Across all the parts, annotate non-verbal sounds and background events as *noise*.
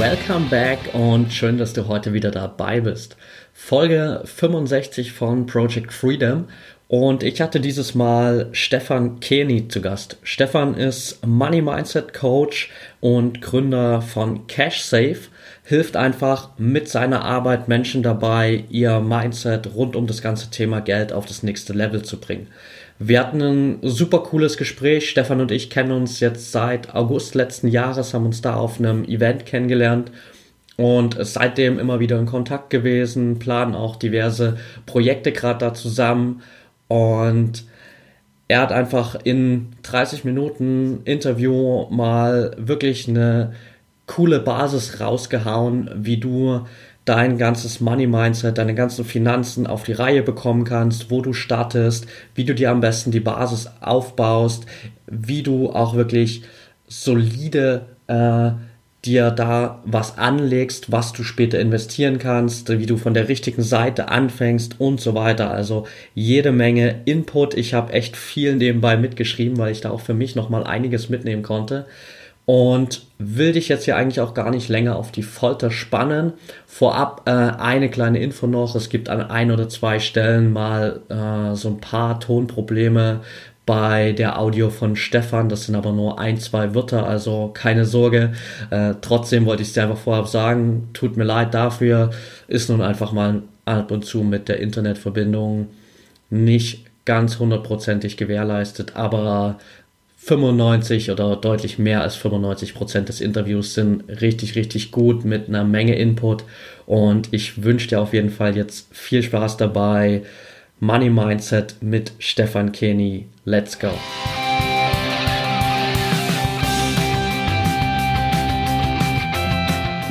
Welcome back und schön, dass du heute wieder dabei bist. Folge 65 von Project Freedom und ich hatte dieses Mal Stefan Keni zu Gast. Stefan ist Money Mindset Coach und Gründer von CashSafe, hilft einfach mit seiner Arbeit Menschen dabei, ihr Mindset rund um das ganze Thema Geld auf das nächste Level zu bringen. Wir hatten ein super cooles Gespräch. Stefan und ich kennen uns jetzt seit August letzten Jahres, haben uns da auf einem Event kennengelernt und seitdem immer wieder in Kontakt gewesen, planen auch diverse Projekte gerade da zusammen und er hat einfach in 30 Minuten Interview mal wirklich eine coole Basis rausgehauen, wie du dein ganzes Money Mindset, deine ganzen Finanzen auf die Reihe bekommen kannst, wo du startest, wie du dir am besten die Basis aufbaust, wie du auch wirklich solide äh, dir da was anlegst, was du später investieren kannst, wie du von der richtigen Seite anfängst und so weiter. Also jede Menge Input. Ich habe echt viel nebenbei mitgeschrieben, weil ich da auch für mich nochmal einiges mitnehmen konnte und will dich jetzt hier eigentlich auch gar nicht länger auf die Folter spannen. Vorab äh, eine kleine Info noch. Es gibt an ein oder zwei Stellen mal äh, so ein paar Tonprobleme bei der Audio von Stefan. Das sind aber nur ein, zwei Wörter, also keine Sorge. Äh, trotzdem wollte ich es dir einfach vorab sagen. Tut mir leid dafür. Ist nun einfach mal ab und zu mit der Internetverbindung nicht ganz hundertprozentig gewährleistet, aber 95 oder deutlich mehr als 95 Prozent des Interviews sind richtig, richtig gut mit einer Menge Input. Und ich wünsche dir auf jeden Fall jetzt viel Spaß dabei. Money Mindset mit Stefan Kenny. Let's go!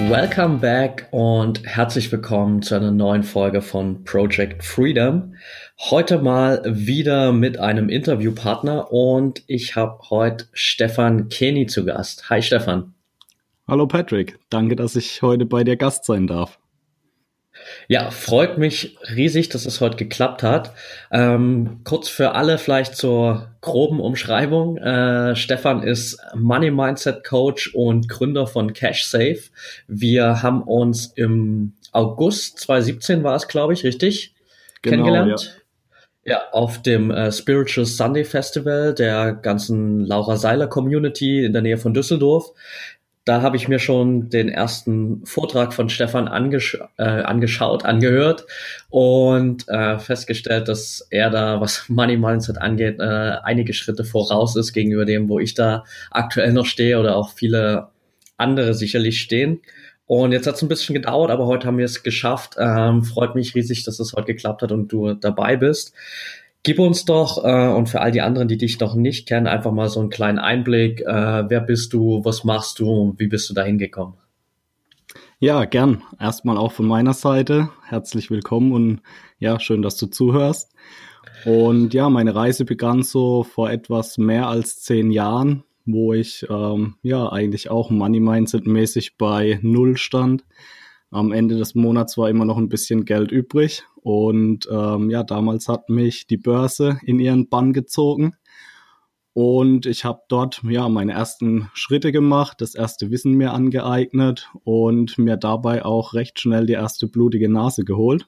Welcome back und herzlich willkommen zu einer neuen Folge von Project Freedom. Heute mal wieder mit einem Interviewpartner und ich habe heute Stefan Keni zu Gast. Hi Stefan. Hallo Patrick, danke, dass ich heute bei dir Gast sein darf. Ja, freut mich riesig, dass es heute geklappt hat. Ähm, kurz für alle vielleicht zur groben Umschreibung. Äh, Stefan ist Money Mindset Coach und Gründer von CashSafe. Wir haben uns im August 2017 war es, glaube ich, richtig? Genau, kennengelernt. Ja. Ja auf dem äh, Spiritual Sunday Festival der ganzen Laura Seiler Community in der Nähe von Düsseldorf da habe ich mir schon den ersten Vortrag von Stefan angesch äh, angeschaut, angehört und äh, festgestellt, dass er da, was *laughs* Money Mindset angeht, äh, einige Schritte voraus ist gegenüber dem, wo ich da aktuell noch stehe oder auch viele andere sicherlich stehen. Und jetzt hat es ein bisschen gedauert, aber heute haben wir es geschafft. Ähm, freut mich riesig, dass es heute geklappt hat und du dabei bist. Gib uns doch äh, und für all die anderen, die dich noch nicht kennen, einfach mal so einen kleinen Einblick. Äh, wer bist du, was machst du wie bist du da hingekommen? Ja, gern. Erstmal auch von meiner Seite. Herzlich willkommen und ja, schön, dass du zuhörst. Und ja, meine Reise begann so vor etwas mehr als zehn Jahren, wo ich ähm, ja eigentlich auch Money Mindset mäßig bei Null stand. Am Ende des Monats war immer noch ein bisschen Geld übrig und ähm, ja, damals hat mich die Börse in ihren Bann gezogen. Und ich habe dort ja meine ersten Schritte gemacht, das erste Wissen mir angeeignet und mir dabei auch recht schnell die erste blutige Nase geholt,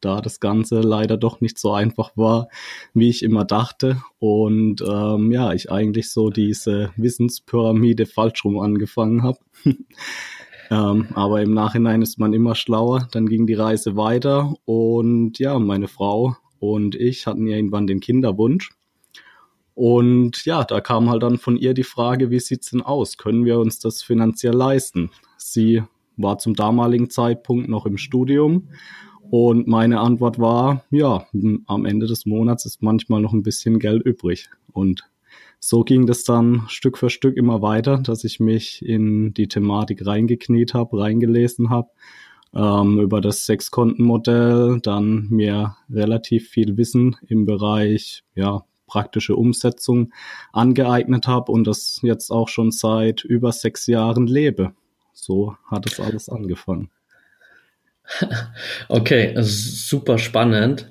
da das Ganze leider doch nicht so einfach war, wie ich immer dachte. Und ähm, ja, ich eigentlich so diese Wissenspyramide falsch rum angefangen habe. *laughs* Ähm, aber im Nachhinein ist man immer schlauer. Dann ging die Reise weiter und ja, meine Frau und ich hatten irgendwann den Kinderwunsch. Und ja, da kam halt dann von ihr die Frage, wie sieht's denn aus? Können wir uns das finanziell leisten? Sie war zum damaligen Zeitpunkt noch im Studium und meine Antwort war, ja, am Ende des Monats ist manchmal noch ein bisschen Geld übrig. Und so ging das dann Stück für Stück immer weiter, dass ich mich in die Thematik reingekniet habe, reingelesen habe ähm, über das Sechskontenmodell, dann mir relativ viel Wissen im Bereich ja praktische Umsetzung angeeignet habe und das jetzt auch schon seit über sechs Jahren lebe. So hat es alles angefangen. *laughs* Okay, super spannend.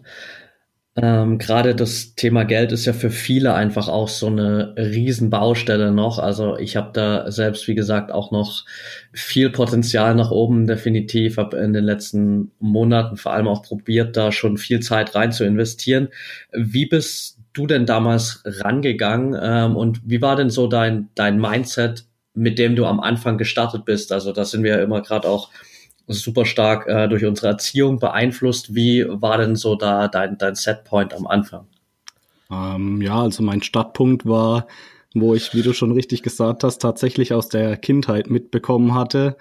Ähm, Gerade das Thema Geld ist ja für viele einfach auch so eine Riesenbaustelle noch. Also ich habe da selbst, wie gesagt, auch noch viel Potenzial nach oben definitiv. Habe in den letzten Monaten vor allem auch probiert, da schon viel Zeit rein zu investieren. Wie bist du denn damals rangegangen ähm, und wie war denn so dein, dein Mindset, mit dem du am Anfang gestartet bist? Also da sind wir ja immer gerade auch super stark äh, durch unsere Erziehung beeinflusst. Wie war denn so da dein, dein Setpoint am Anfang? Ähm, ja, also mein Startpunkt war, wo ich, wie du schon richtig gesagt hast, tatsächlich aus der Kindheit mitbekommen hatte,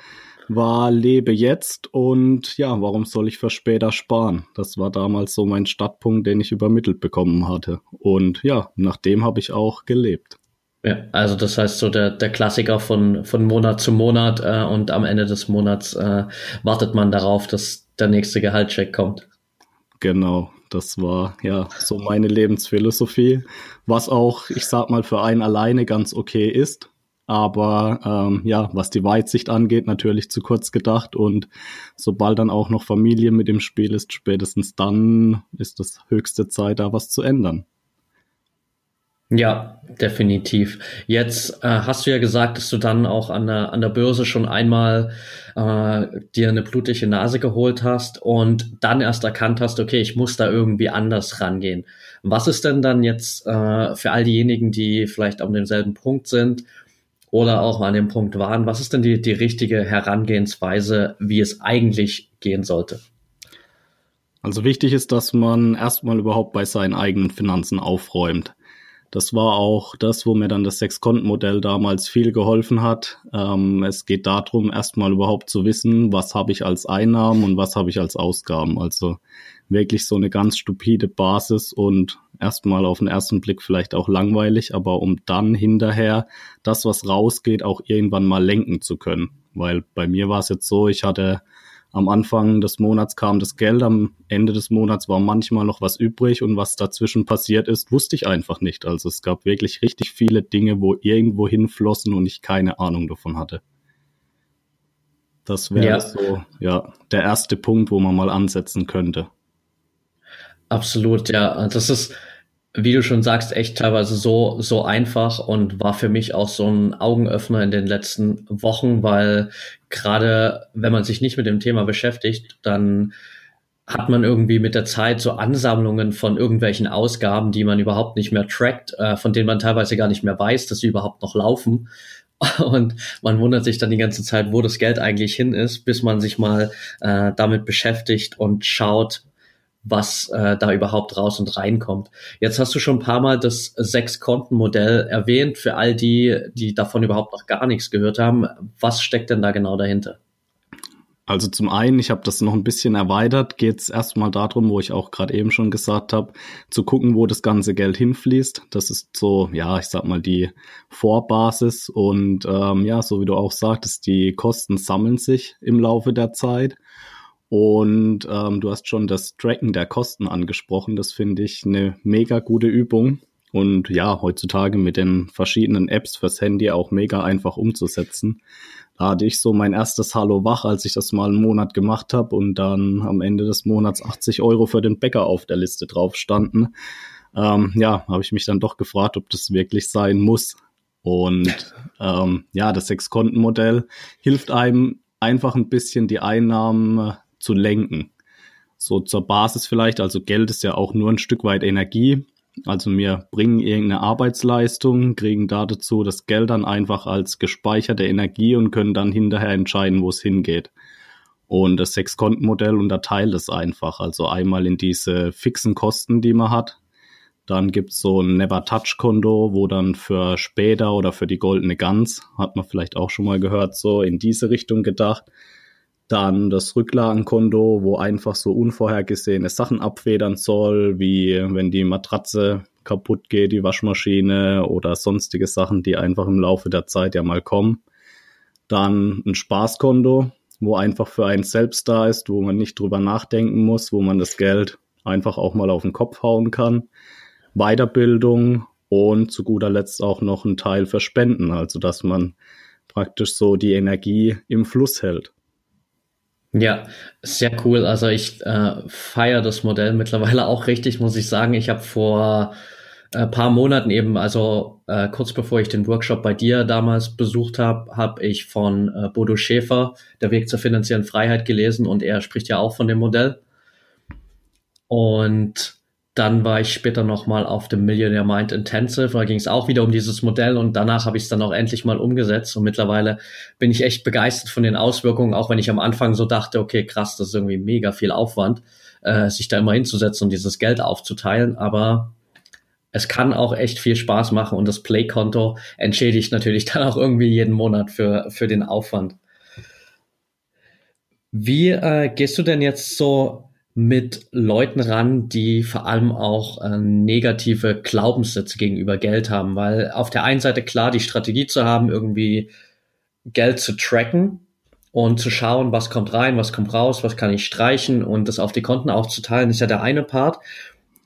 war lebe jetzt und ja, warum soll ich für später sparen? Das war damals so mein Startpunkt, den ich übermittelt bekommen hatte. Und ja, nach dem habe ich auch gelebt. Ja, also das heißt so der, der Klassiker von, von Monat zu Monat äh, und am Ende des Monats äh, wartet man darauf, dass der nächste Gehaltscheck kommt. Genau, das war ja so meine Lebensphilosophie, was auch, ich sag mal, für einen alleine ganz okay ist. Aber ähm, ja, was die Weitsicht angeht, natürlich zu kurz gedacht. Und sobald dann auch noch Familie mit im Spiel ist, spätestens dann ist das höchste Zeit, da was zu ändern. Ja, definitiv. Jetzt äh, hast du ja gesagt, dass du dann auch an der, an der Börse schon einmal äh, dir eine blutige Nase geholt hast und dann erst erkannt hast, okay, ich muss da irgendwie anders rangehen. Was ist denn dann jetzt äh, für all diejenigen, die vielleicht an demselben Punkt sind oder auch an dem Punkt waren, was ist denn die, die richtige Herangehensweise, wie es eigentlich gehen sollte? Also wichtig ist, dass man erstmal überhaupt bei seinen eigenen Finanzen aufräumt. Das war auch das, wo mir dann das Sechs-Konten-Modell damals viel geholfen hat. Ähm, es geht darum, erstmal überhaupt zu wissen, was habe ich als Einnahmen und was habe ich als Ausgaben. Also wirklich so eine ganz stupide Basis und erstmal auf den ersten Blick vielleicht auch langweilig, aber um dann hinterher das, was rausgeht, auch irgendwann mal lenken zu können. Weil bei mir war es jetzt so, ich hatte am Anfang des Monats kam das Geld, am Ende des Monats war manchmal noch was übrig und was dazwischen passiert ist, wusste ich einfach nicht. Also es gab wirklich richtig viele Dinge, wo irgendwo hinflossen und ich keine Ahnung davon hatte. Das wäre ja. so, ja, der erste Punkt, wo man mal ansetzen könnte. Absolut, ja. Das ist, wie du schon sagst, echt teilweise so, so einfach und war für mich auch so ein Augenöffner in den letzten Wochen, weil gerade wenn man sich nicht mit dem Thema beschäftigt, dann hat man irgendwie mit der Zeit so Ansammlungen von irgendwelchen Ausgaben, die man überhaupt nicht mehr trackt, äh, von denen man teilweise gar nicht mehr weiß, dass sie überhaupt noch laufen. *laughs* Und man wundert sich dann die ganze Zeit, wo das Geld eigentlich hin ist, bis man sich mal äh, damit beschäftigt und schaut, was äh, da überhaupt raus und reinkommt. Jetzt hast du schon ein paar Mal das Sechs-Konten-Modell erwähnt. Für all die, die davon überhaupt noch gar nichts gehört haben, was steckt denn da genau dahinter? Also zum einen, ich habe das noch ein bisschen erweitert, geht es erstmal darum, wo ich auch gerade eben schon gesagt habe, zu gucken, wo das ganze Geld hinfließt. Das ist so, ja, ich sag mal, die Vorbasis. Und ähm, ja, so wie du auch sagtest, die Kosten sammeln sich im Laufe der Zeit. Und ähm, du hast schon das Tracken der Kosten angesprochen. Das finde ich eine mega gute Übung. Und ja, heutzutage mit den verschiedenen Apps fürs Handy auch mega einfach umzusetzen. Da hatte ich so mein erstes Hallo wach, als ich das mal einen Monat gemacht habe und dann am Ende des Monats 80 Euro für den Bäcker auf der Liste drauf standen. Ähm, ja, habe ich mich dann doch gefragt, ob das wirklich sein muss. Und *laughs* ähm, ja, das Sechs-Konten-Modell hilft einem einfach ein bisschen die Einnahmen zu lenken. So zur Basis vielleicht, also Geld ist ja auch nur ein Stück weit Energie. Also wir bringen irgendeine Arbeitsleistung, kriegen da dazu das Geld dann einfach als gespeicherte Energie und können dann hinterher entscheiden, wo es hingeht. Und das Sechs-Konten-Modell unterteilt es einfach. Also einmal in diese fixen Kosten, die man hat. Dann gibt's so ein Never-Touch-Konto, wo dann für später oder für die goldene Gans, hat man vielleicht auch schon mal gehört, so in diese Richtung gedacht, Dann das Rücklagenkonto, wo einfach so unvorhergesehene Sachen abfedern soll, wie wenn die Matratze kaputt geht, die Waschmaschine oder sonstige Sachen, die einfach im Laufe der Zeit ja mal kommen. Dann ein Spaßkonto, wo einfach für einen selbst da ist, wo man nicht drüber nachdenken muss, wo man das Geld einfach auch mal auf den Kopf hauen kann. Weiterbildung und zu guter Letzt auch noch ein Teil für Spenden, also dass man praktisch so die Energie im Fluss hält. Ja, sehr cool. Also ich äh, feiere das Modell mittlerweile auch richtig, muss ich sagen. Ich habe vor äh, paar Monaten eben, also äh, kurz bevor ich den Workshop bei dir damals besucht habe, habe ich von äh, Bodo Schäfer Der Weg zur finanziellen Freiheit gelesen und er spricht ja auch von dem Modell. Und dann war ich später nochmal auf dem Millionaire Mind Intensive, da ging es auch wieder um dieses Modell und danach habe ich es dann auch endlich mal umgesetzt. Und mittlerweile bin ich echt begeistert von den Auswirkungen, auch wenn ich am Anfang so dachte, okay, krass, das ist irgendwie mega viel Aufwand, äh, sich da immer hinzusetzen und dieses Geld aufzuteilen, aber es kann auch echt viel Spaß machen und das Play-Konto entschädigt natürlich *laughs* dann auch irgendwie jeden Monat für, für den Aufwand. Wie äh, gehst du denn jetzt so mit Leuten ran, die vor allem auch äh, negative Glaubenssätze gegenüber Geld haben, weil auf der einen Seite klar die Strategie zu haben, irgendwie Geld zu tracken und zu schauen, was kommt rein, was kommt raus, was kann ich streichen und das auf die Konten aufzuteilen, ist ja der eine Part.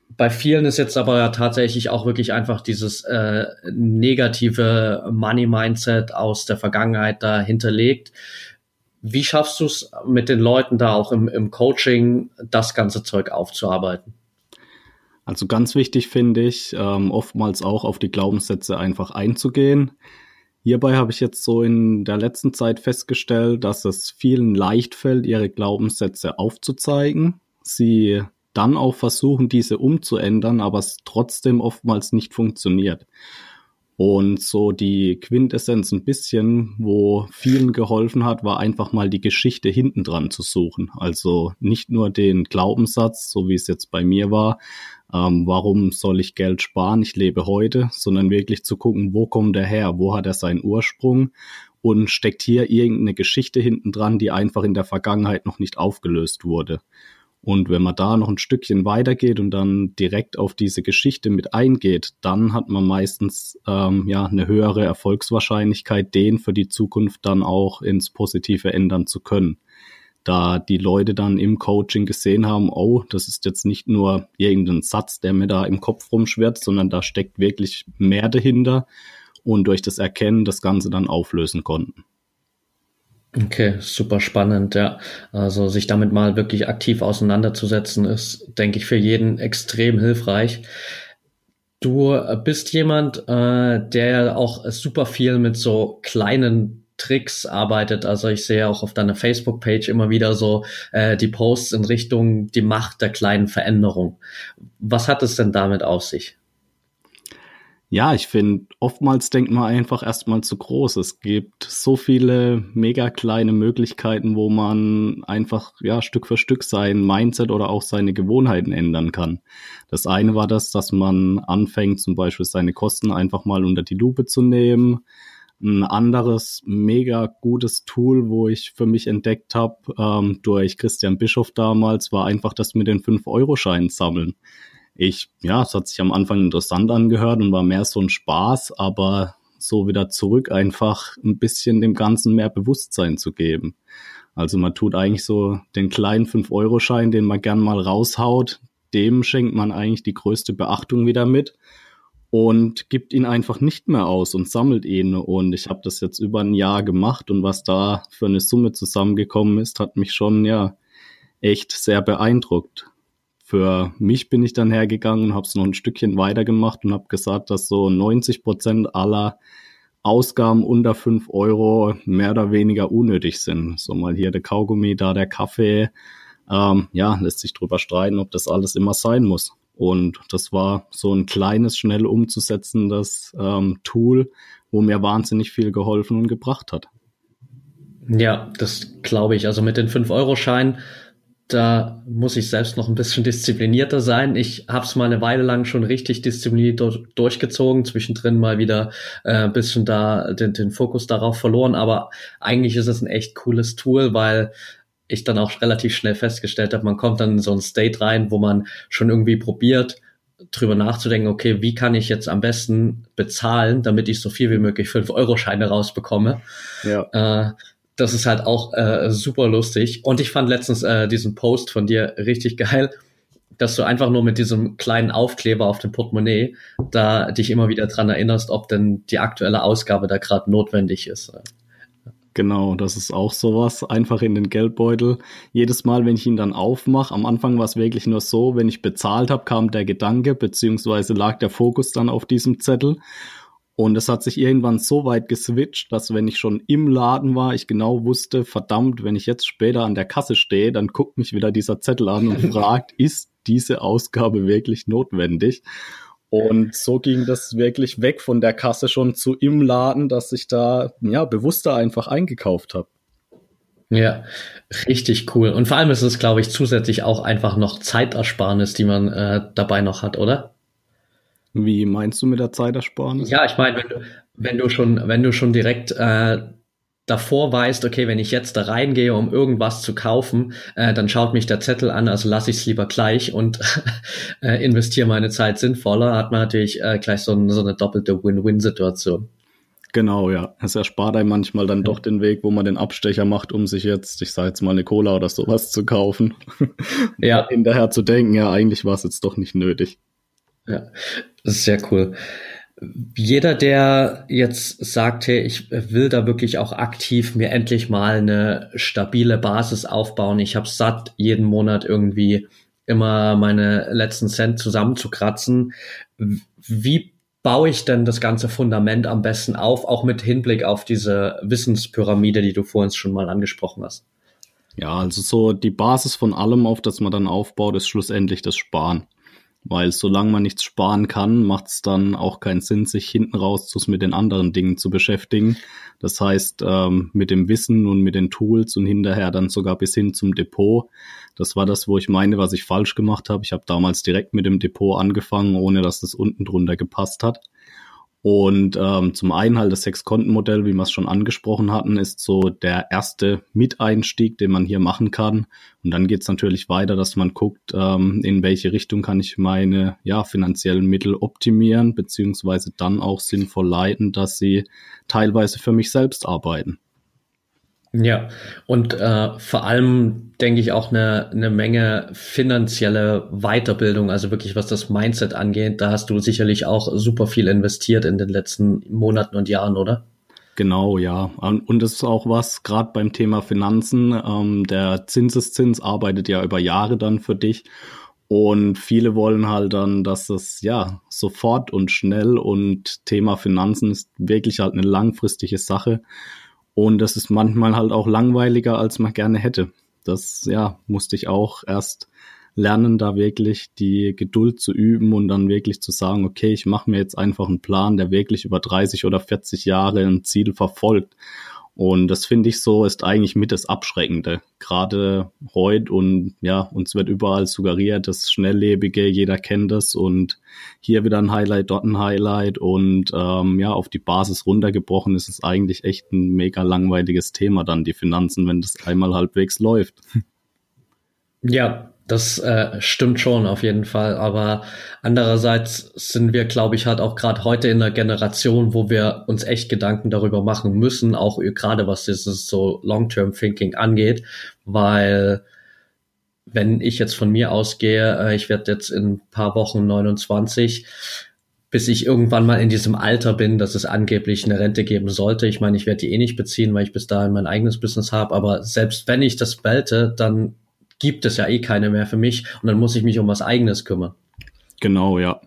Bei vielen ist jetzt aber ja tatsächlich auch wirklich einfach dieses äh, negative Money-Mindset aus der Vergangenheit da hinterlegt wie schaffst du es mit den Leuten da auch im, im Coaching, das ganze Zeug aufzuarbeiten? Also ganz wichtig finde ich, ähm, oftmals auch auf die Glaubenssätze einfach einzugehen. Hierbei habe ich jetzt so in der letzten Zeit festgestellt, dass es vielen leicht fällt, ihre Glaubenssätze aufzuzeigen. Sie dann auch versuchen, diese umzuändern, aber es trotzdem oftmals nicht funktioniert. Und so die Quintessenz ein bisschen, wo vielen geholfen hat, war einfach mal die Geschichte hinten dran zu suchen. Also nicht nur den Glaubenssatz, so wie es jetzt bei mir war, ähm, warum soll ich Geld sparen, ich lebe heute, sondern wirklich zu gucken, wo kommt er her, wo hat er seinen Ursprung und steckt hier irgendeine Geschichte hinten dran, die einfach in der Vergangenheit noch nicht aufgelöst wurde. Und wenn man da noch ein Stückchen weitergeht und dann direkt auf diese Geschichte mit eingeht, dann hat man meistens ähm, ja eine höhere Erfolgswahrscheinlichkeit, den für die Zukunft dann auch ins Positive ändern zu können. Da die Leute dann im Coaching gesehen haben, oh, das ist jetzt nicht nur irgendein Satz, der mir da im Kopf rumschwirrt, sondern da steckt wirklich mehr dahinter und durch das Erkennen das Ganze dann auflösen konnten. Okay, super spannend, ja. Also sich damit mal wirklich aktiv auseinanderzusetzen, ist, denke ich, für jeden extrem hilfreich. Du bist jemand, äh, der auch super viel mit so kleinen Tricks arbeitet. Also ich sehe auch auf deiner Facebook-Page immer wieder so äh, die Posts in Richtung die Macht der kleinen Veränderung. Was hat es denn damit auf sich? Ja, ich finde, oftmals denkt man einfach erstmal zu groß. Es gibt so viele mega kleine Möglichkeiten, wo man einfach ja Stück für Stück sein Mindset oder auch seine Gewohnheiten ändern kann. Das eine war das, dass man anfängt, zum Beispiel seine Kosten einfach mal unter die Lupe zu nehmen. Ein anderes mega gutes Tool, wo ich für mich entdeckt habe, ähm, durch Christian Bischof damals, war einfach das mit den 5-Euro-Scheinen sammeln ich, ja, es hat sich am Anfang interessant angehört und war mehr so ein Spaß, aber so wieder zurück einfach ein bisschen dem Ganzen mehr Bewusstsein zu geben. Also man tut eigentlich so den kleinen 5-Euro-Schein, den man gern mal raushaut, dem schenkt man eigentlich die größte Beachtung wieder mit und gibt ihn einfach nicht mehr aus und sammelt ihn. Und ich habe das jetzt über ein Jahr gemacht und was da für eine Summe zusammengekommen ist, hat mich schon ja echt sehr beeindruckt für mich bin ich dann hergegangen und habe es noch ein Stückchen weitergemacht und habe gesagt, dass so 90 Prozent aller Ausgaben unter 5 Euro mehr oder weniger unnötig sind. So mal hier der Kaugummi, da der Kaffee. Ähm, ja, lässt sich drüber streiten, ob das alles immer sein muss. Und das war so ein kleines, schnell umzusetzendes ähm, Tool, wo mir wahnsinnig viel geholfen und gebracht hat. Ja, das glaube ich. Also mit den 5-Euro-Scheinen da muss ich selbst noch ein bisschen *laughs* disziplinierter sein. Ich habe es mal eine Weile lang schon richtig diszipliniert durchgezogen, zwischendrin mal wieder äh, ein bisschen da den, den Fokus darauf verloren, aber eigentlich ist es ein echt cooles Tool, weil ich dann auch relativ schnell festgestellt habe, man kommt dann in so ein State rein, wo man schon irgendwie probiert, drüber nachzudenken, okay, wie kann ich jetzt am besten bezahlen, damit ich so viel wie möglich 5-Euro-Scheine rausbekomme. Ja. Äh, das ist halt auch äh, super lustig. Und ich fand letztens äh, diesen Post von dir richtig geil, dass du einfach nur mit diesem kleinen Aufkleber auf dem Portemonnaie da dich immer wieder dran erinnerst, ob denn die aktuelle Ausgabe da gerade notwendig ist. Genau, das ist auch sowas. Einfach in den Geldbeutel. Jedes Mal, wenn ich ihn dann aufmache, am Anfang war es wirklich nur so, wenn ich bezahlt habe, kam der Gedanke, beziehungsweise lag der Fokus dann auf diesem Zettel. Und es hat sich irgendwann so weit geswitcht, dass wenn ich schon im Laden war, ich genau wusste, verdammt, wenn ich jetzt später an der Kasse stehe, dann guckt mich wieder dieser Zettel an und *laughs* fragt, ist diese Ausgabe wirklich notwendig? Und so ging das wirklich weg von der Kasse schon zu im Laden, dass ich da ja bewusster einfach eingekauft habe. Ja, richtig cool. Und vor allem ist es, glaube ich, zusätzlich auch einfach noch Zeitersparnis, die man äh, dabei noch hat, oder? Wie meinst du mit der Zeitersparnis? Ja, ich meine, wenn du, wenn du schon, wenn du schon direkt äh, davor weißt, okay, wenn ich jetzt da reingehe, um irgendwas zu kaufen, äh, dann schaut mich der Zettel an, also lasse ich es lieber gleich und *laughs* äh, investiere meine Zeit sinnvoller, hat man natürlich äh, gleich so, ein, so eine doppelte Win-Win-Situation. Genau, ja. Es erspart einem manchmal dann ja. doch den Weg, wo man den Abstecher macht, um sich jetzt, ich sage jetzt mal eine Cola oder sowas zu kaufen. ja. *laughs* Hinterher zu denken, ja, eigentlich war es jetzt doch nicht nötig. Ja, das ist sehr cool jeder, der jetzt sagt, hey, ich will da wirklich auch aktiv mir endlich mal eine stabile Basis aufbauen. Ich habe satt, jeden Monat irgendwie immer meine letzten Cent zusammenzukratzen. Wie baue ich denn das ganze Fundament am besten auf, auch mit Hinblick auf diese Wissenspyramide, die du vorhin schon mal angesprochen hast? Ja, also so die Basis von allem, auf das man dann aufbaut, ist schlussendlich das Sparen. Weil solange man nichts sparen kann, macht es dann auch keinen Sinn, sich hinten raus mit den anderen Dingen zu beschäftigen. Das heißt, ähm, mit dem Wissen und mit den Tools und hinterher dann sogar bis hin zum Depot. Das war das, wo ich meine, was ich falsch gemacht habe. Ich habe damals direkt mit dem Depot angefangen, ohne dass das unten drunter gepasst hat. Und ähm, zum einen halt das Sechs-Konten-Modell, wie wir es schon angesprochen hatten, ist so der erste Miteinstieg, den man hier machen kann. Und dann geht's natürlich weiter, dass man guckt, ähm, in welche Richtung kann ich meine ja, finanziellen Mittel optimieren, beziehungsweise dann auch sinnvoll leiten, dass sie teilweise für mich selbst arbeiten. Ja, und äh, vor allem denke ich auch eine, eine Menge finanzielle Weiterbildung, also wirklich was das Mindset angeht. Da hast du sicherlich auch super viel investiert in den letzten Monaten und Jahren, oder? Genau, ja. Und das ist auch was, gerade beim Thema Finanzen, ähm, der Zinseszins arbeitet ja über Jahre dann für dich. Und viele wollen halt dann, dass es ja sofort und schnell und Thema Finanzen ist wirklich halt eine langfristige Sache. Und das ist manchmal halt auch langweiliger, als man gerne hätte. Das, ja, musste ich auch erst lernen, da wirklich die Geduld zu üben und dann wirklich zu sagen, okay, ich mache mir jetzt einfach einen Plan, der wirklich über 30 oder 40 Jahre ein Ziel verfolgt. Und das finde ich so, ist eigentlich mit das Abschreckende. Gerade heute und ja, uns wird überall suggeriert, das Schnelllebige, jeder kennt das und hier wieder ein Highlight, dort ein Highlight und ähm, ja, auf die Basis runtergebrochen ist es eigentlich echt ein mega langweiliges Thema dann, die Finanzen, wenn das einmal halbwegs läuft. *laughs* Ja, das äh, stimmt schon auf jeden Fall, aber andererseits sind wir, glaube ich, halt auch gerade heute in einer Generation, wo wir uns echt Gedanken darüber machen müssen, auch gerade was dieses so Long-Term-Thinking angeht, weil wenn ich jetzt von mir ausgehe, äh, ich werde jetzt in ein paar Wochen 29, bis ich irgendwann mal in diesem Alter bin, dass es angeblich eine Rente geben sollte. Ich meine, ich werde die eh nicht beziehen, weil ich bis dahin mein eigenes Business habe, aber selbst wenn ich das belte, dann gibt es ja eh keine mehr für mich und dann muss ich mich um was eigenes kümmern. Genau, ja.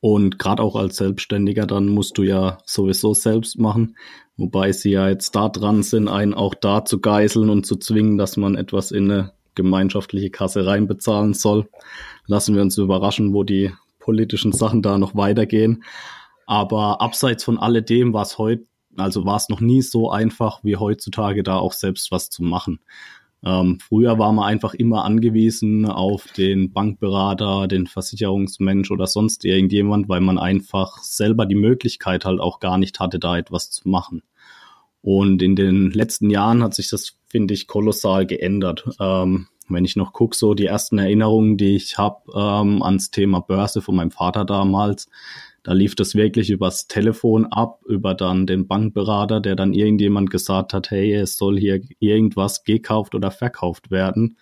Und gerade auch als Selbstständiger, dann musst du ja sowieso selbst machen, wobei sie ja jetzt da dran sind, einen auch da zu geißeln und zu zwingen, dass man etwas in eine gemeinschaftliche Kasse reinbezahlen soll. Lassen wir uns überraschen, wo die politischen Sachen da noch weitergehen. Aber abseits von alledem war es heute, also war es noch nie so einfach wie heutzutage da auch selbst was zu machen. Ähm, früher war man einfach immer angewiesen auf den Bankberater, den Versicherungsmensch oder sonst irgendjemand, weil man einfach selber die Möglichkeit halt auch gar nicht hatte, da etwas zu machen. Und in den letzten Jahren hat sich das, finde ich, kolossal geändert. Ähm, wenn ich noch gucke, so die ersten Erinnerungen, die ich habe ähm, ans Thema Börse von meinem Vater damals, da lief das wirklich übers Telefon ab, über dann den Bankberater, der dann irgendjemand gesagt hat, hey, es soll hier irgendwas gekauft oder verkauft werden.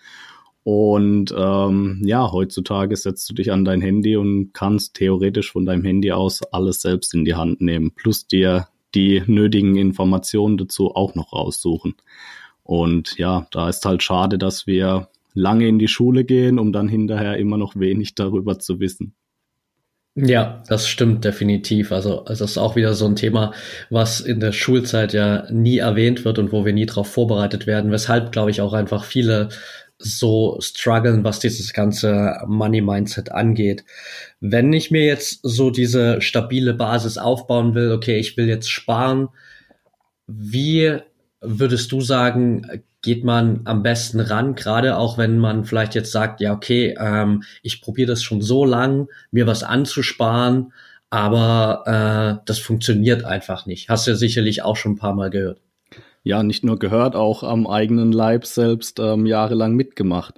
Und ähm, ja, heutzutage setzt du dich an dein Handy und kannst theoretisch von deinem Handy aus alles selbst in die Hand nehmen, plus dir die nötigen Informationen dazu auch noch raussuchen. Und ja, da ist halt schade, dass wir lange in die Schule gehen, um dann hinterher immer noch wenig darüber zu wissen. Ja, das stimmt definitiv. Also, also es ist auch wieder so ein Thema, was in der Schulzeit ja nie erwähnt wird und wo wir nie darauf vorbereitet werden, weshalb, glaube ich, auch einfach viele so strugglen, was dieses ganze Money Mindset angeht. Wenn ich mir jetzt so diese stabile Basis aufbauen will, okay, ich will jetzt sparen, wie würdest du sagen, geht man am besten ran, gerade auch wenn man vielleicht jetzt sagt, ja, okay, ähm, ich probiere das schon so lang, mir was anzusparen, aber äh, das funktioniert einfach nicht. Hast du ja sicherlich auch schon ein paar Mal gehört. Ja, nicht nur gehört, auch am eigenen Leib selbst ähm, jahrelang mitgemacht.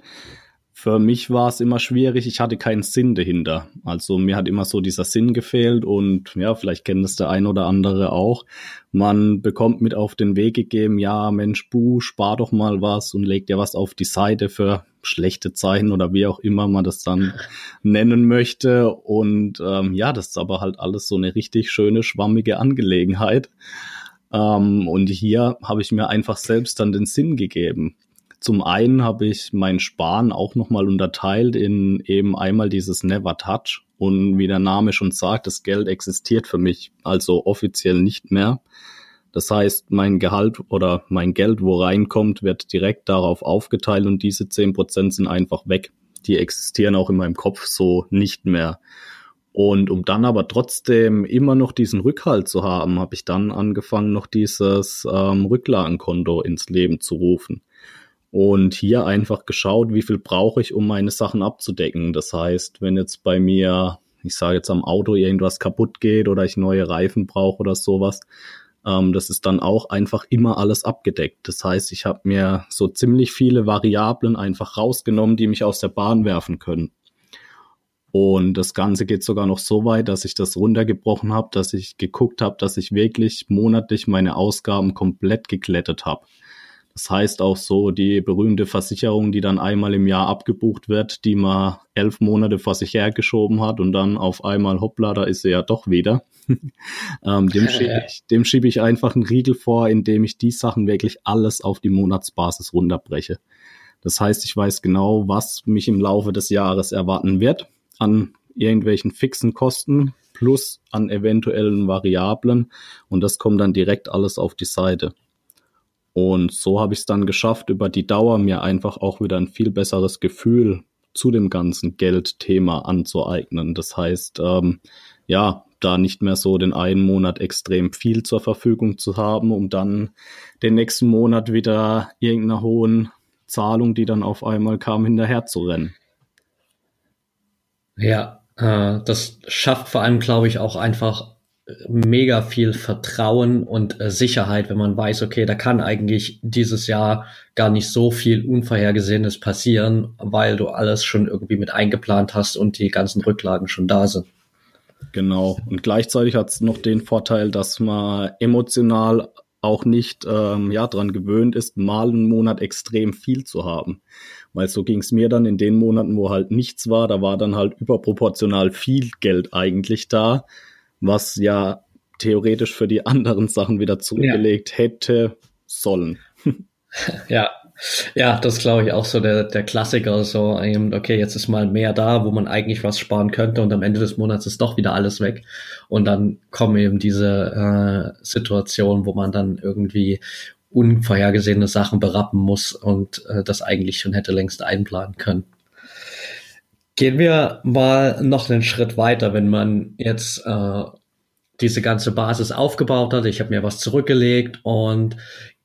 Für mich war es immer schwierig, ich hatte keinen Sinn dahinter. Also mir hat immer so dieser Sinn gefehlt und ja, vielleicht kennt es der ein oder andere auch. Man bekommt mit auf den Weg gegeben, ja, Mensch, Bu, spar doch mal was und leg dir was auf die Seite für schlechte Zeichen oder wie auch immer man das dann *laughs* nennen möchte. Und ähm, ja, das ist aber halt alles so eine richtig schöne, schwammige Angelegenheit. Ähm, und hier habe ich mir einfach selbst dann den Sinn gegeben. Zum einen habe ich mein Sparen auch nochmal unterteilt in eben einmal dieses Never Touch und wie der Name schon sagt, das Geld existiert für mich also offiziell nicht mehr. Das heißt, mein Gehalt oder mein Geld, wo reinkommt, wird direkt darauf aufgeteilt und diese zehn Prozent sind einfach weg. Die existieren auch in meinem Kopf so nicht mehr. Und um dann aber trotzdem immer noch diesen Rückhalt zu haben, habe ich dann angefangen, noch dieses ähm, Rücklagenkonto ins Leben zu rufen und hier einfach geschaut, wie viel brauche ich, um meine Sachen abzudecken. Das heißt, wenn jetzt bei mir, ich sage jetzt am Auto irgendwas kaputt geht oder ich neue Reifen brauche oder sowas, ähm, das ist dann auch einfach immer alles abgedeckt. Das heißt, ich habe mir so ziemlich viele Variablen einfach rausgenommen, die mich aus der Bahn werfen können. Und das Ganze geht sogar noch so weit, dass ich das runtergebrochen habe, dass ich geguckt habe, dass ich wirklich monatlich meine Ausgaben komplett geklettet habe. Das heißt auch so die berühmte Versicherung, die dann einmal im Jahr abgebucht wird, die man elf Monate vor sich hergeschoben hat und dann auf einmal, hoppla, da ist sie ja doch wieder. *laughs* ähm, dem schiebe *laughs* ich, dem schiebe ich einfach einen Riegel vor, indem ich die Sachen wirklich alles auf die Monatsbasis runterbreche. Das heißt, ich weiß genau, was mich im Laufe des Jahres erwarten wird an irgendwelchen fixen Kosten plus an eventuellen Variablen und das kommt dann direkt alles auf die Seite. Und so habe ich es dann geschafft, über die Dauer mir einfach auch wieder ein viel besseres Gefühl zu dem ganzen Geldthema anzueignen. Das heißt, ähm, ja, da nicht mehr so den einen Monat extrem viel zur Verfügung zu haben, um dann den nächsten Monat wieder irgendeiner hohen Zahlung, die dann auf einmal kam, hinterher zu rennen. Ja, äh, das schafft vor allem, glaube ich, auch einfach mega viel Vertrauen und äh, Sicherheit, wenn man weiß, okay, da kann eigentlich dieses Jahr gar nicht so viel Unvorhergesehenes passieren, weil du alles schon irgendwie mit eingeplant hast und die ganzen Rücklagen schon da sind. Genau. Und gleichzeitig hat es noch den Vorteil, dass man emotional auch nicht ähm, ja dran gewöhnt ist, mal einen Monat extrem viel zu haben. Weil so ging es mir dann in den Monaten, wo halt nichts war, da war dann halt überproportional viel Geld eigentlich da was ja theoretisch für die *laughs* anderen Sachen wieder zugelegt ja. hätte sollen. *laughs* ja, ja, das glaube ich auch so der, der Klassiker, so eben, okay, jetzt ist mal mehr da, wo man eigentlich was sparen könnte und am Ende des Monats ist doch wieder alles weg und dann kommen eben diese äh, Situationen, wo man dann irgendwie unvorhergesehene Sachen berappen muss und äh, das eigentlich schon hätte längst einplanen können. Gehen wir mal noch einen Schritt weiter, wenn man jetzt äh, diese ganze Basis aufgebaut hat. Ich habe mir was zurückgelegt und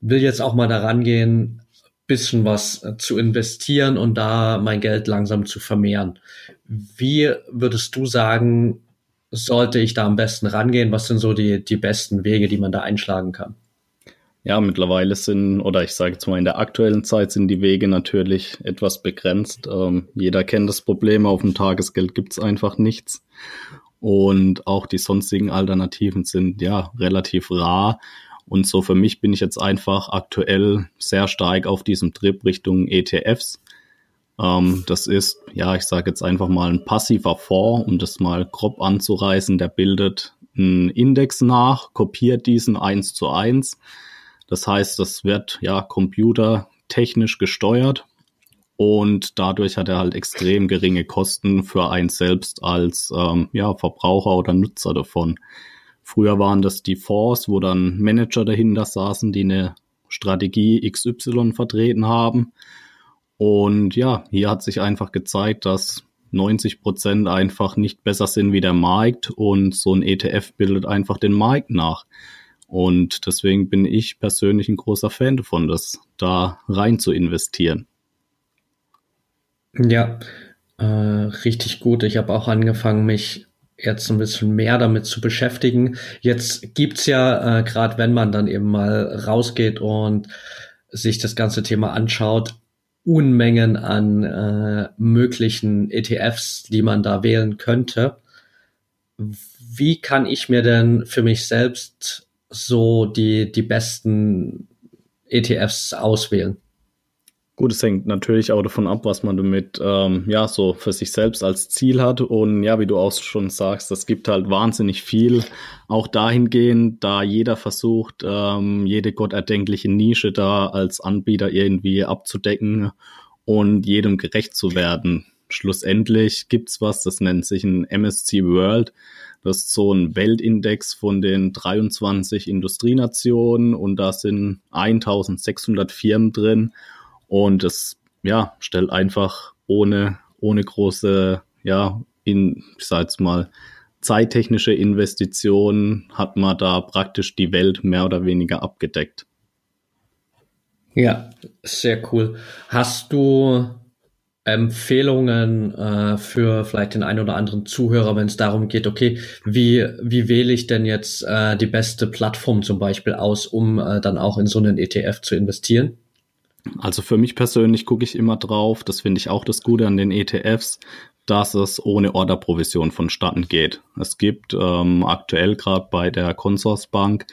will jetzt auch mal daran gehen, bisschen was zu investieren und da mein Geld langsam zu vermehren. Wie würdest du sagen, sollte ich da am besten rangehen? Was sind so die, die besten Wege, die man da einschlagen kann? Ja, mittlerweile sind, oder ich sage jetzt mal, in der aktuellen Zeit sind die Wege natürlich etwas begrenzt. Ähm, jeder kennt das Problem, auf dem Tagesgeld gibt's einfach nichts. Und auch die sonstigen Alternativen sind ja relativ rar. Und so für mich bin ich jetzt einfach aktuell sehr stark auf diesem Trip Richtung ETFs. Ähm, das ist, ja, ich sage jetzt einfach mal ein passiver Fonds, um das mal grob anzureißen. Der bildet einen Index nach, kopiert diesen eins zu eins das heißt, das wird ja computertechnisch gesteuert und dadurch hat er halt extrem geringe Kosten für einen selbst als ähm, ja, Verbraucher oder Nutzer davon. Früher waren das die Fonds, wo dann Manager dahinter saßen, die eine Strategie XY vertreten haben. Und ja, hier hat sich einfach gezeigt, dass 90 Prozent einfach nicht besser sind wie der Markt und so ein ETF bildet einfach den Markt nach. Und deswegen bin ich persönlich ein großer Fan davon, das da rein zu investieren. Ja, äh, richtig gut. Ich habe auch angefangen, mich jetzt ein bisschen mehr damit zu beschäftigen. Jetzt gibt's ja, äh, gerade wenn man dann eben mal rausgeht und sich das ganze Thema anschaut, Unmengen an äh, möglichen ETFs, die man da wählen könnte. Wie kann ich mir denn für mich selbst so die, die besten ETFs auswählen? Gut, es hängt natürlich auch davon ab, was man damit ähm, ja so für sich selbst als Ziel hat. Und ja, wie du auch schon sagst, das gibt halt wahnsinnig viel. Auch dahingehend, da jeder versucht, ähm, jede gotterdenkliche Nische da als Anbieter irgendwie abzudecken und jedem gerecht zu werden. Schlussendlich gibt's was, das nennt sich ein MSC World. Das ist so ein Weltindex von den 23 Industrienationen und da sind 1600 Firmen drin und es ja, stellt einfach ohne, ohne große, ja, in, ich sag jetzt mal, zeittechnische Investitionen hat man da praktisch die Welt mehr oder weniger abgedeckt. Ja, sehr cool. Hast du Empfehlungen äh, für vielleicht den einen oder anderen Zuhörer, wenn es darum geht, okay, wie, wie wähle ich denn jetzt äh, die beste Plattform zum Beispiel aus, um äh, dann auch in so einen ETF zu investieren? Also für mich persönlich gucke ich immer drauf, das finde ich auch das Gute an den ETFs, dass es ohne Orderprovision vonstatten geht. Es gibt ähm, aktuell gerade bei der Consorsbank,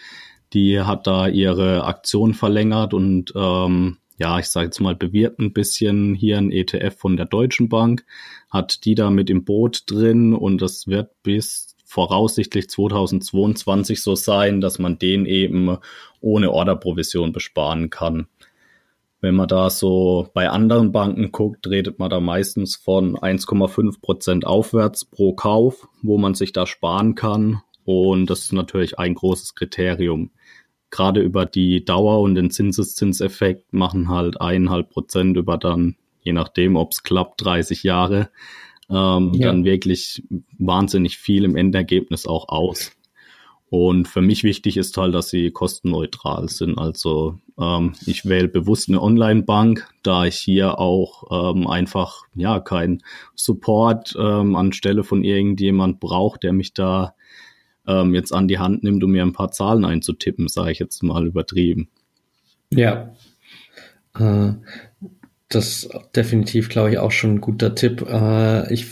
die hat da ihre Aktion verlängert und ähm, ja, ich sage jetzt mal, bewirbt ein bisschen hier ein ETF von der Deutschen Bank, hat die da mit im Boot drin und das wird bis voraussichtlich 2022 so sein, dass man den eben ohne Orderprovision besparen kann. Wenn man da so bei anderen Banken guckt, redet man da meistens von 1,5 Prozent aufwärts pro Kauf, wo man sich da sparen kann. Und das ist natürlich ein großes Kriterium gerade über die Dauer und den Zinseszinseffekt machen halt eineinhalb Prozent über dann, je nachdem, ob es klappt, 30 Jahre, ähm, ja. dann wirklich wahnsinnig viel im Endergebnis auch aus. Und für mich wichtig ist halt, dass sie kostenneutral sind. Also ähm, ich wähle bewusst eine Online-Bank, da ich hier auch ähm, einfach ja kein Support ähm, anstelle von irgendjemand brauche, der mich da ähm, jetzt an die Hand nimmt, um mir ein paar Zahlen einzutippen, sage ich jetzt mal übertrieben. Ja. Äh, das definitiv, glaube ich, auch schon ein guter Tipp. Äh, ich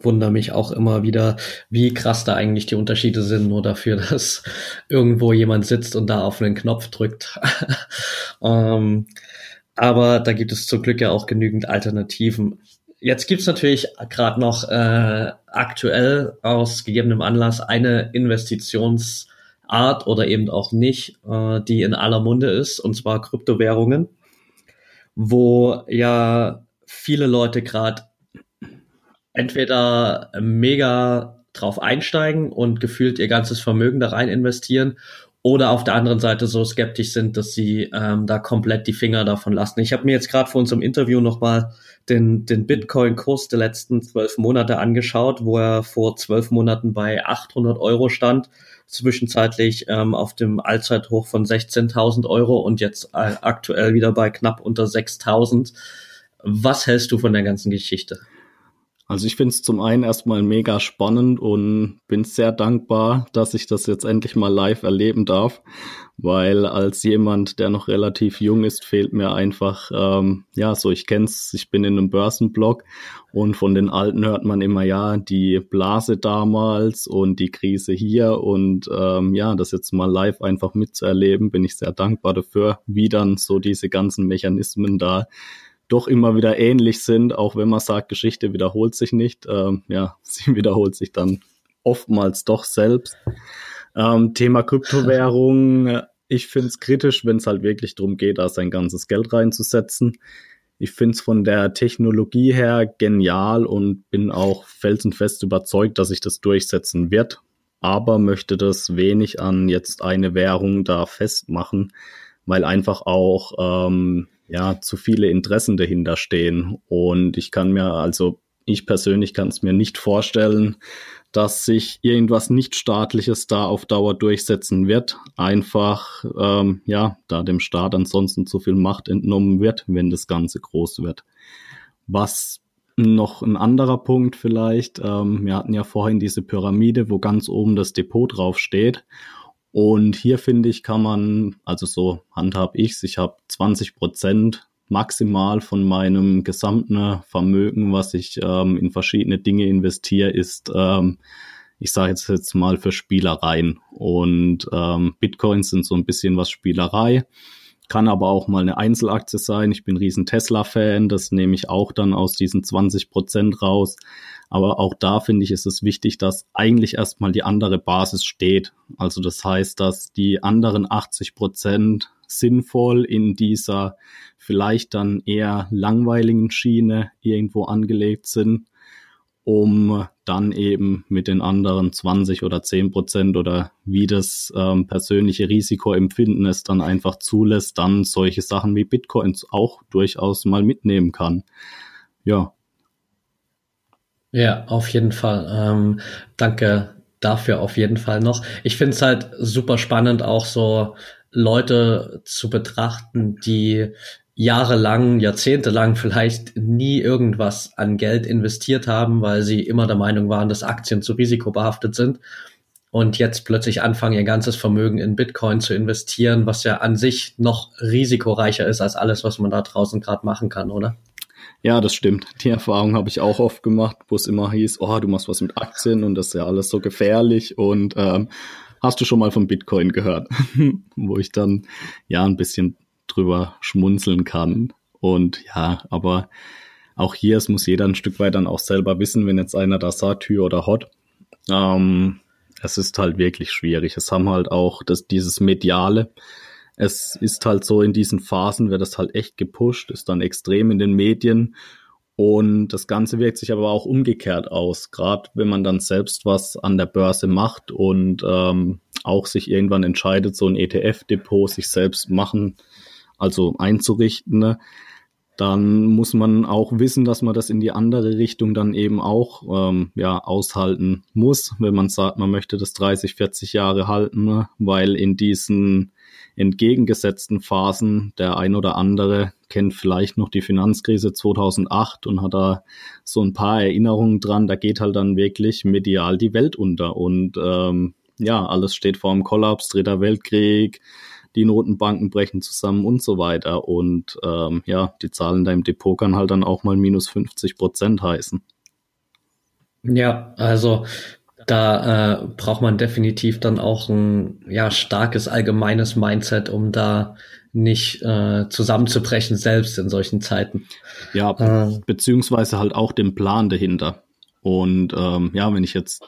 wundere mich auch immer wieder, wie krass da eigentlich die Unterschiede sind, nur dafür, *laughs* dass irgendwo jemand sitzt und da auf einen Knopf drückt. *laughs* ähm, aber da gibt es zum Glück ja auch genügend Alternativen. Jetzt gibt's natürlich gerade noch äh, aktuell aus gegebenem Anlass eine Investitionsart oder eben auch nicht, äh, die in aller Munde ist, und zwar Kryptowährungen, wo ja viele Leute gerade entweder mega drauf einsteigen und gefühlt ihr ganzes Vermögen da rein investieren oder auf der anderen Seite so skeptisch sind, dass sie ähm, da komplett die Finger davon lassen. Ich habe mir jetzt gerade vor unserem Interview nochmal den, den Bitcoin-Kurs der letzten zwölf Monate angeschaut, wo er vor zwölf Monaten bei 800 Euro stand, zwischenzeitlich ähm, auf dem Allzeithoch von 16.000 Euro und jetzt äh, aktuell wieder bei knapp unter 6.000. Was hältst du von der ganzen Geschichte? Also ich finde es zum einen erstmal mega spannend und bin sehr dankbar, dass ich das jetzt endlich mal live erleben darf, weil als jemand, der noch relativ jung ist, fehlt mir einfach, ähm, ja, so ich kenn's, ich bin in einem Börsenblog und von den Alten hört man immer, ja, die Blase damals und die Krise hier und ähm, ja, das jetzt mal live einfach mitzuerleben, bin ich sehr dankbar dafür, wie dann so diese ganzen Mechanismen da doch immer wieder ähnlich sind, auch wenn man sagt, Geschichte wiederholt sich nicht. Ähm, ja, *laughs* sie wiederholt sich dann oftmals doch selbst. Ähm, Thema Kryptowährung. Ich finde es kritisch, wenn es halt wirklich darum geht, da sein ganzes Geld reinzusetzen. Ich finde es von der Technologie her genial und bin auch felsenfest überzeugt, dass sich das durchsetzen wird, aber möchte das wenig an jetzt eine Währung da festmachen, weil einfach auch ähm, ja zu viele Interessen dahinter stehen. Und ich kann mir also, ich persönlich kann es mir nicht vorstellen, dass sich irgendwas nicht staatliches da auf Dauer durchsetzen wird. Einfach, ähm, ja, da dem Staat ansonsten zu viel Macht entnommen wird, wenn das Ganze groß wird. Was noch ein anderer Punkt vielleicht, ähm, wir hatten ja vorhin diese Pyramide, wo ganz oben das Depot drauf steht. Und hier finde ich, kann man, also so handhab ich's, ich habe 20 Prozent maximal von meinem gesamten Vermögen, was ich ähm, in verschiedene Dinge investiere, ist, ähm, ich sage jetzt, jetzt mal für Spielereien. Und ähm, Bitcoins sind so ein bisschen was Spielerei. Kann aber auch mal eine Einzelaktie sein. Ich bin riesen Tesla-Fan. Das nehme ich auch dann aus diesen 20 Prozent raus. Aber auch da finde ich, ist es wichtig, dass eigentlich erstmal die andere Basis steht. Also das heißt, dass die anderen 80 Prozent sinnvoll in dieser vielleicht dann eher langweiligen Schiene irgendwo angelegt sind, um dann eben mit den anderen 20 oder 10 Prozent oder wie das ähm, persönliche Risikoempfinden es dann einfach zulässt, dann solche Sachen wie Bitcoins auch durchaus mal mitnehmen kann. Ja, ja, auf jeden Fall. Ähm, danke dafür auf jeden Fall noch. Ich finde es halt super spannend, auch so Leute zu betrachten, die jahrelang, jahrzehntelang vielleicht nie irgendwas an Geld investiert haben, weil sie immer der Meinung waren, dass Aktien zu risikobehaftet sind und jetzt plötzlich anfangen, ihr ganzes Vermögen in Bitcoin zu investieren, was ja an sich noch risikoreicher ist als alles, was man da draußen gerade machen kann, oder? Ja, das stimmt. *laughs* Die Erfahrung habe ich auch oft gemacht, wo es immer hieß, oh, du machst was mit Aktien und das ist ja alles so gefährlich und ähm, hast du schon mal von Bitcoin gehört? *laughs* wo ich dann ja ein bisschen drüber schmunzeln kann. Und ja, aber auch hier, es muss jeder ein Stück weit dann auch selber wissen, wenn jetzt einer da sagt, Hü oder Hot. Ähm, es ist halt wirklich schwierig. Es haben halt auch das, dieses Mediale, es ist halt so, in diesen Phasen wird das halt echt gepusht, ist dann extrem in den Medien. Und das Ganze wirkt sich aber auch umgekehrt aus, gerade wenn man dann selbst was an der Börse macht und ähm, auch sich irgendwann entscheidet, so ein ETF-Depot sich selbst machen, also einzurichten. Ne? dann muss man auch wissen, dass man das in die andere Richtung dann eben auch ähm, ja, aushalten muss, wenn man sagt, man möchte das 30, 40 Jahre halten, ne? weil in diesen entgegengesetzten Phasen der ein oder andere kennt vielleicht noch die Finanzkrise 2008 und hat da so ein paar Erinnerungen dran, da geht halt dann wirklich medial die Welt unter und ähm, ja, alles steht vor dem Kollaps, Dritter Weltkrieg, die Notenbanken brechen zusammen und so weiter. Und ähm, ja, die Zahlen da im Depot kann halt dann auch mal minus 50 Prozent heißen. Ja, also da äh, braucht man definitiv dann auch ein ja starkes allgemeines Mindset, um da nicht äh, zusammenzubrechen, selbst in solchen Zeiten. Ja, äh, beziehungsweise halt auch den Plan dahinter. Und ähm, ja, wenn ich jetzt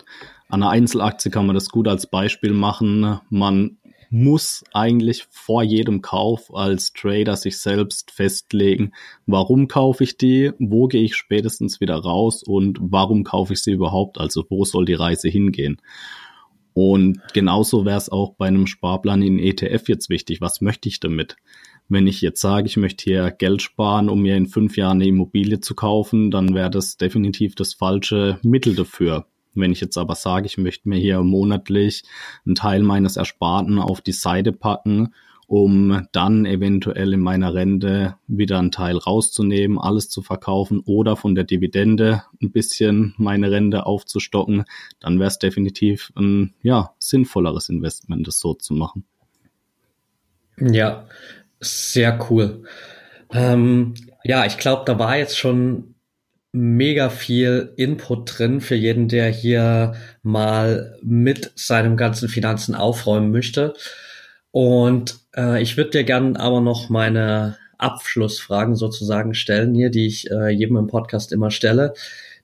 an einer Einzelaktie kann man das gut als Beispiel machen. Man muss eigentlich vor jedem Kauf als Trader sich selbst festlegen, warum kaufe ich die, wo gehe ich spätestens wieder raus und warum kaufe ich sie überhaupt, also wo soll die Reise hingehen. Und genauso wäre es auch bei einem Sparplan in ETF jetzt wichtig. Was möchte ich damit? Wenn ich jetzt sage, ich möchte hier Geld sparen, um mir in fünf Jahren eine Immobilie zu kaufen, dann wäre das definitiv das falsche Mittel dafür. Wenn ich jetzt aber sage, ich möchte mir hier monatlich einen Teil meines Ersparten auf die Seite packen, um dann eventuell in meiner Rente wieder einen Teil rauszunehmen, alles zu verkaufen oder von der Dividende ein bisschen meine Rente aufzustocken, dann wäre es definitiv ein ja, sinnvolleres Investment, das so zu machen. Ja, sehr cool. Ähm, ja, ich glaube, da war jetzt schon mega viel Input drin für jeden, der hier mal mit seinem ganzen Finanzen aufräumen möchte. Und äh, ich würde dir gern aber noch meine Abschlussfragen sozusagen stellen hier, die ich äh, jedem im Podcast immer stelle.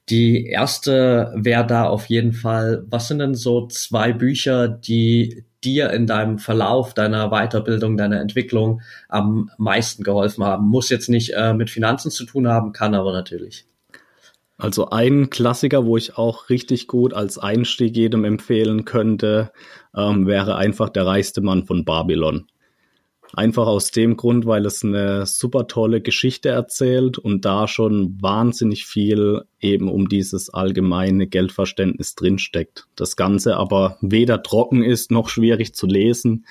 Die erste wäre da auf jeden Fall, was sind denn so zwei Bücher, die dir in deinem Verlauf deiner Weiterbildung, deiner Entwicklung am meisten geholfen haben? Muss jetzt nicht äh, mit Finanzen zu tun haben, kann aber natürlich. Also ein Klassiker, wo ich auch richtig gut als Einstieg jedem empfehlen könnte, ähm, wäre einfach der reichste Mann von Babylon. Einfach aus dem Grund, weil es eine super tolle Geschichte erzählt und da schon wahnsinnig viel eben um dieses allgemeine Geldverständnis drinsteckt. Das Ganze aber weder trocken ist noch schwierig zu lesen.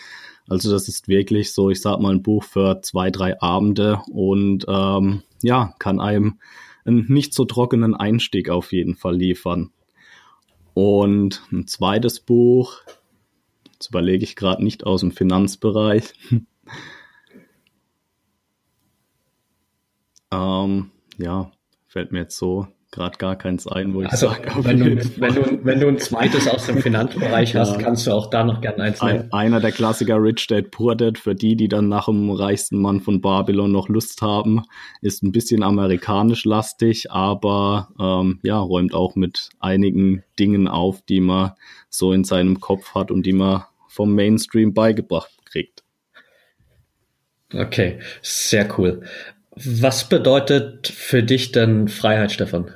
Also das ist wirklich so, ich sag mal, ein Buch für zwei, drei Abende und ähm, ja, kann einem einen nicht so trockenen Einstieg auf jeden Fall liefern. Und ein zweites Buch, jetzt überlege ich gerade nicht aus dem Finanzbereich. *laughs* ähm, ja, fällt mir jetzt so gerade gar keins ein, wo ich also, sage. Wenn du, wenn, du, wenn du ein zweites aus dem Finanzbereich ja. hast, kannst du auch da noch gerne eins nehmen. Ein, einer der Klassiker Rich Dad Poor Dad, für die, die dann nach dem reichsten Mann von Babylon noch Lust haben, ist ein bisschen amerikanisch lastig, aber ähm, ja, räumt auch mit einigen Dingen auf, die man so in seinem Kopf hat und die man vom Mainstream beigebracht kriegt. Okay, sehr cool. Was bedeutet für dich denn Freiheit, Stefan?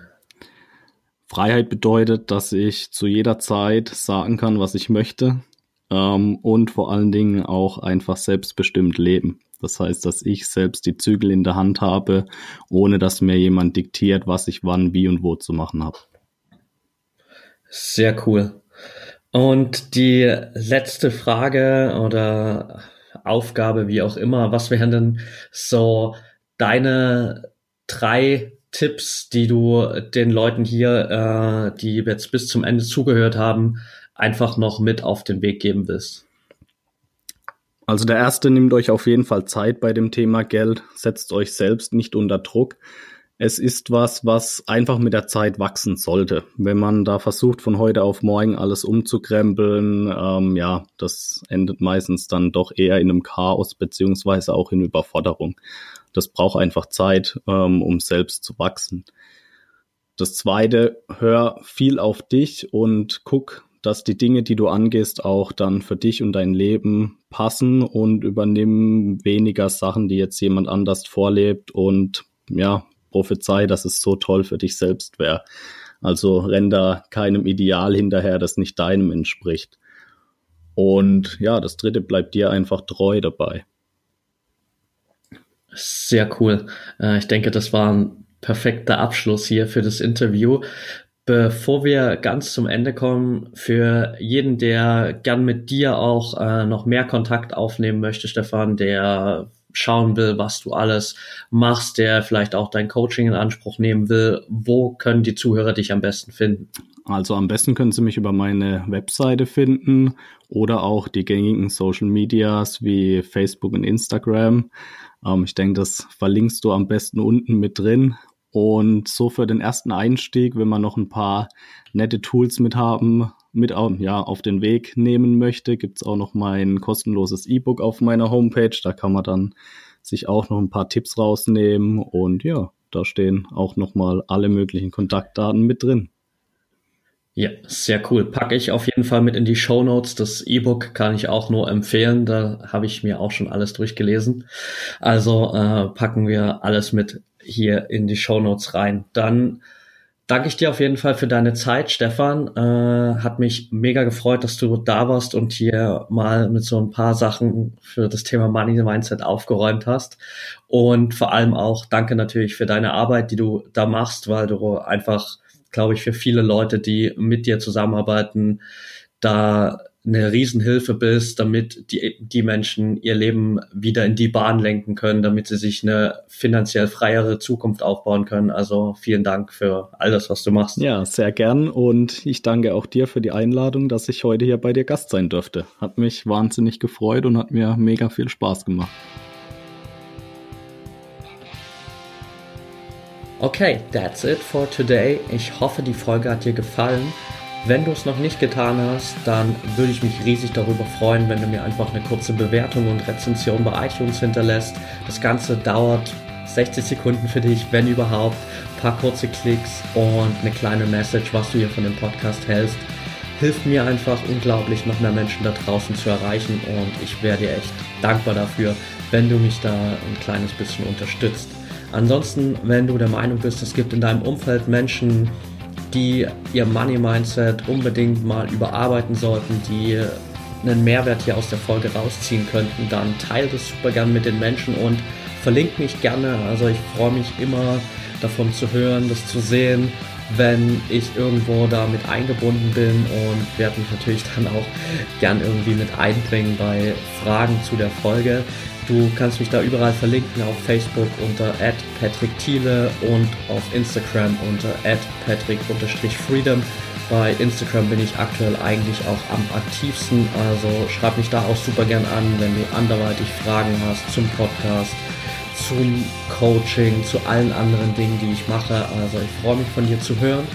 Freiheit bedeutet, dass ich zu jeder Zeit sagen kann, was ich möchte ähm, und vor allen Dingen auch einfach selbstbestimmt leben. Das heißt, dass ich selbst die Zügel in der Hand habe, ohne dass mir jemand diktiert, was ich wann, wie und wo zu machen habe. Sehr cool. Und die letzte Frage oder Aufgabe, wie auch immer, was wären denn so deine drei Tipps, die du den Leuten hier, äh, die jetzt bis zum Ende zugehört haben, einfach noch mit auf den Weg geben willst? Also der erste nimmt euch auf jeden Fall Zeit bei dem Thema Geld, setzt euch selbst nicht unter Druck. Es ist was, was einfach mit der Zeit wachsen sollte. Wenn man da versucht, von heute auf morgen alles umzukrempeln, ähm, ja, das endet meistens dann doch eher in einem Chaos beziehungsweise auch in Überforderung. Das braucht einfach Zeit, ähm, um selbst zu wachsen. Das zweite, hör viel auf dich und guck, dass die Dinge, die du angehst, auch dann für dich und dein Leben passen und übernimm weniger Sachen, die jetzt jemand anders vorlebt und ja, prophezei, dass es so toll für dich selbst wäre. Also renn da keinem Ideal hinterher, das nicht deinem entspricht. Und ja, das dritte bleibt dir einfach treu dabei. Sehr cool. Äh, ich denke, das war ein perfekter Abschluss hier für das Interview. Bevor wir ganz zum Ende kommen, für jeden, der gern mit dir auch äh, noch mehr Kontakt aufnehmen möchte, Stefan, der schauen will, was du alles machst, der vielleicht auch dein Coaching in Anspruch nehmen will, wo können die Zuhörer dich am besten finden? Also am besten können Sie mich über meine Webseite finden oder auch die gängigen Social Medias wie Facebook und Instagram. Ähm, ich denke, das verlinkst du am besten unten mit drin. Und so für den ersten Einstieg, wenn man noch ein paar nette Tools mit haben, mit ja, auf den Weg nehmen möchte, gibt's auch noch mein kostenloses E-Book auf meiner Homepage. Da kann man dann sich auch noch ein paar Tipps rausnehmen. Und ja, da stehen auch nochmal alle möglichen Kontaktdaten mit drin. Ja, sehr cool. Packe ich auf jeden Fall mit in die Show Notes. Das E-Book kann ich auch nur empfehlen. Da habe ich mir auch schon alles durchgelesen. Also äh, packen wir alles mit hier in die Show Notes rein. Dann danke ich dir auf jeden Fall für deine Zeit, Stefan. Äh, hat mich mega gefreut, dass du da warst und hier mal mit so ein paar Sachen für das Thema Money Mindset aufgeräumt hast. Und vor allem auch danke natürlich für deine Arbeit, die du da machst, weil du einfach glaube ich, für viele Leute, die mit dir zusammenarbeiten, da eine Riesenhilfe bist, damit die, die Menschen ihr Leben wieder in die Bahn lenken können, damit sie sich eine finanziell freiere Zukunft aufbauen können. Also vielen Dank für all das, was du machst. Ja, sehr gern und ich danke auch dir für die Einladung, dass ich heute hier bei dir Gast sein durfte. Hat mich wahnsinnig gefreut und hat mir mega viel Spaß gemacht. Okay, that's it for today. Ich hoffe, die Folge hat dir gefallen. Wenn du es noch nicht getan hast, dann würde ich mich riesig darüber freuen, wenn du mir einfach eine kurze Bewertung und Rezension bei iTunes hinterlässt. Das Ganze dauert 60 Sekunden für dich, wenn überhaupt. Ein paar kurze Klicks und eine kleine Message, was du hier von dem Podcast hältst. Hilft mir einfach unglaublich, noch mehr Menschen da draußen zu erreichen und ich wäre dir echt dankbar dafür, wenn du mich da ein kleines bisschen unterstützt. Ansonsten, wenn du der Meinung bist, es gibt in deinem Umfeld Menschen, die ihr Money Mindset unbedingt mal überarbeiten sollten, die einen Mehrwert hier aus der Folge rausziehen könnten, dann teile das super gern mit den Menschen und verlinke mich gerne. Also ich freue mich immer davon zu hören, das zu sehen, wenn ich irgendwo damit eingebunden bin und werde mich natürlich *laughs* dann auch gern irgendwie mit einbringen bei Fragen zu der Folge. Du kannst mich da überall verlinken, auf Facebook unter @patrick_thiele und auf Instagram unter @patrick_freedom. Bei Instagram bin ich aktuell eigentlich auch am aktivsten, also schreib mich da auch super gern an, wenn du anderweitig Fragen hast zum Podcast, zum Coaching, zu allen anderen Dingen, die ich mache. Also ich freue mich von dir zu hören.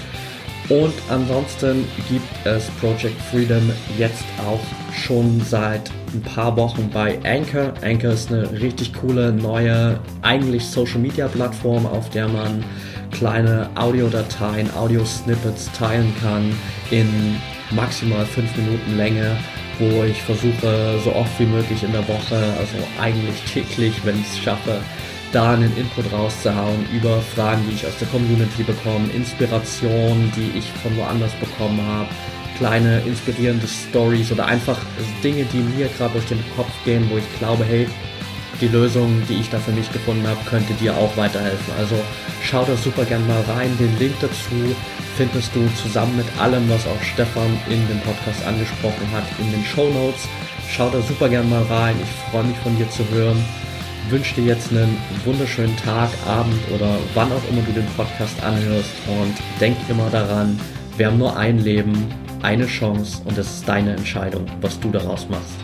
Und ansonsten gibt es Project Freedom jetzt auch schon seit ein paar Wochen bei Anchor. Anchor ist eine richtig coole neue, eigentlich Social Media Plattform, auf der man kleine Audiodateien, Audio-Snippets teilen kann in maximal 5 Minuten Länge, wo ich versuche, so oft wie möglich in der Woche, also eigentlich täglich, wenn ich es schaffe, da einen Input rauszuhauen über Fragen, die ich aus der Community bekomme, Inspiration, die ich von woanders bekommen habe, kleine inspirierende Stories oder einfach Dinge, die mir gerade durch den Kopf gehen, wo ich glaube, hey, die Lösung, die ich da für mich gefunden habe, könnte dir auch weiterhelfen. Also schau da super gern mal rein. Den Link dazu findest du zusammen mit allem, was auch Stefan in dem Podcast angesprochen hat, in den Show Notes. Schau da super gern mal rein. Ich freue mich von dir zu hören wünsche dir jetzt einen wunderschönen Tag, Abend oder wann auch immer du den Podcast anhörst und denk immer daran, wir haben nur ein Leben, eine Chance und es ist deine Entscheidung, was du daraus machst.